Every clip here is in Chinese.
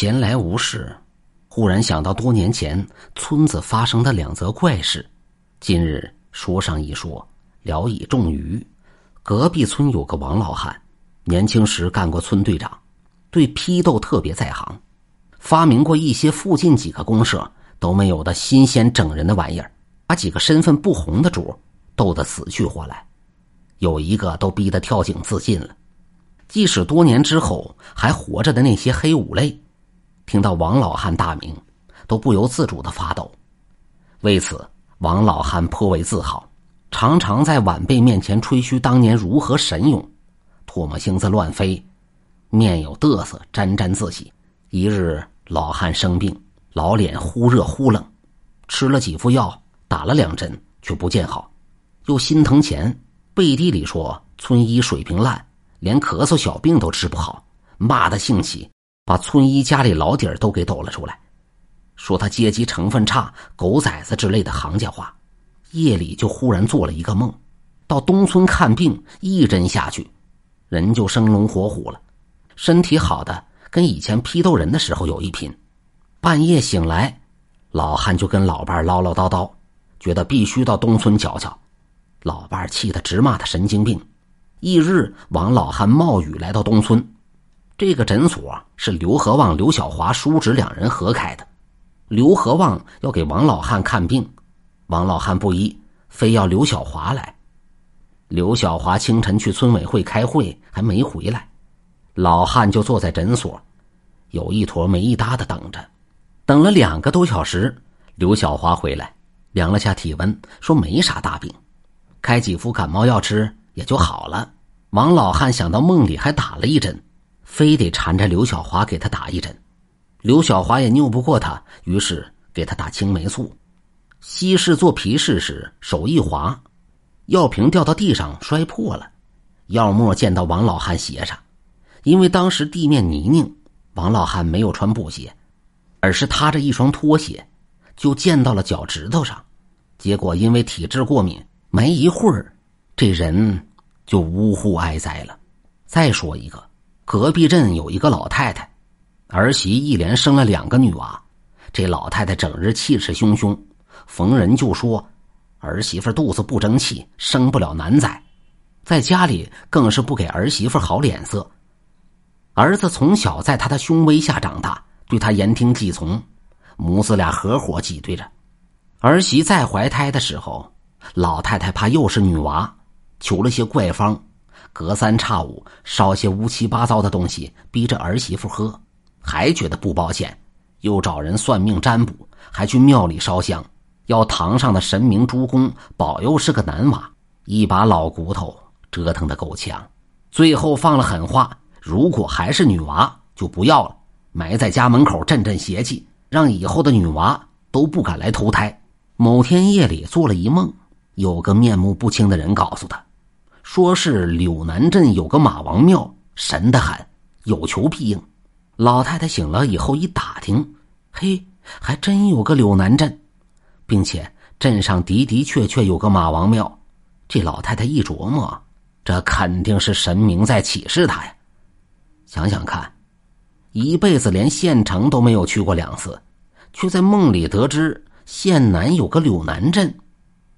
闲来无事，忽然想到多年前村子发生的两则怪事，今日说上一说，聊以重娱。隔壁村有个王老汉，年轻时干过村队长，对批斗特别在行，发明过一些附近几个公社都没有的新鲜整人的玩意儿，把几个身份不红的主斗得死去活来，有一个都逼得跳井自尽了。即使多年之后还活着的那些黑五类。听到王老汉大名，都不由自主的发抖。为此，王老汉颇为自豪，常常在晚辈面前吹嘘当年如何神勇，唾沫星子乱飞，面有得瑟，沾沾自喜。一日，老汉生病，老脸忽热忽冷，吃了几副药，打了两针，却不见好，又心疼钱，背地里说村医水平烂，连咳嗽小病都治不好，骂得兴起。把村医家里老底儿都给抖了出来，说他阶级成分差、狗崽子之类的行家话。夜里就忽然做了一个梦，到东村看病，一针下去，人就生龙活虎了，身体好的跟以前批斗人的时候有一拼。半夜醒来，老汉就跟老伴唠唠叨叨，觉得必须到东村瞧瞧。老伴气得直骂他神经病。翌日，王老汉冒雨来到东村。这个诊所是刘和旺、刘小华叔侄两人合开的。刘和旺要给王老汉看病，王老汉不依，非要刘小华来。刘小华清晨去村委会开会，还没回来，老汉就坐在诊所，有一坨没一搭的等着。等了两个多小时，刘小华回来，量了下体温，说没啥大病，开几副感冒药吃也就好了。王老汉想到梦里还打了一针。非得缠着刘小华给他打一针，刘小华也拗不过他，于是给他打青霉素。西市做皮试时手一滑，药瓶掉到地上摔破了，药沫溅到王老汉鞋上。因为当时地面泥泞，王老汉没有穿布鞋，而是踏着一双拖鞋，就溅到了脚趾头上。结果因为体质过敏，没一会儿，这人就呜呼哀哉了。再说一个。隔壁镇有一个老太太，儿媳一连生了两个女娃，这老太太整日气势汹汹，逢人就说儿媳妇肚子不争气，生不了男崽，在家里更是不给儿媳妇好脸色。儿子从小在她的胸威下长大，对她言听计从，母子俩合伙挤兑着。儿媳在怀胎的时候，老太太怕又是女娃，求了些怪方。隔三差五烧些乌七八糟的东西逼着儿媳妇喝，还觉得不保险，又找人算命占卜，还去庙里烧香，要堂上的神明诸公保佑是个男娃，一把老骨头折腾的够呛。最后放了狠话：如果还是女娃，就不要了，埋在家门口镇镇邪气，让以后的女娃都不敢来投胎。某天夜里做了一梦，有个面目不清的人告诉他。说是柳南镇有个马王庙，神的很，有求必应。老太太醒了以后一打听，嘿，还真有个柳南镇，并且镇上的的确确有个马王庙。这老太太一琢磨，这肯定是神明在启示她呀。想想看，一辈子连县城都没有去过两次，却在梦里得知县南有个柳南镇，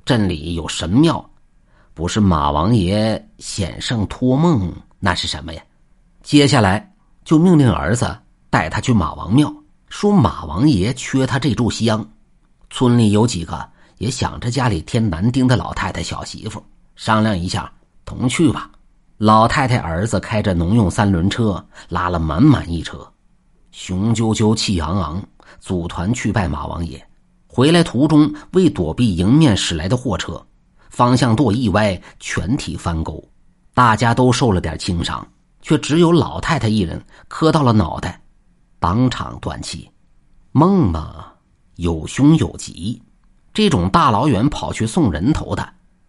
镇里有神庙。不是马王爷显圣托梦，那是什么呀？接下来就命令儿子带他去马王庙，说马王爷缺他这炷香。村里有几个也想着家里添男丁的老太太小媳妇，商量一下，同去吧。老太太儿子开着农用三轮车，拉了满满一车，雄赳赳气昂昂，组团去拜马王爷。回来途中，为躲避迎面驶来的货车。方向舵一歪，全体翻沟，大家都受了点轻伤，却只有老太太一人磕到了脑袋，当场断气。梦嘛，有凶有吉，这种大老远跑去送人头的，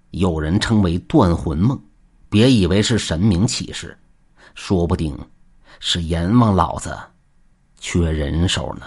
有人称为断魂梦。别以为是神明启示，说不定是阎王老子缺人手呢。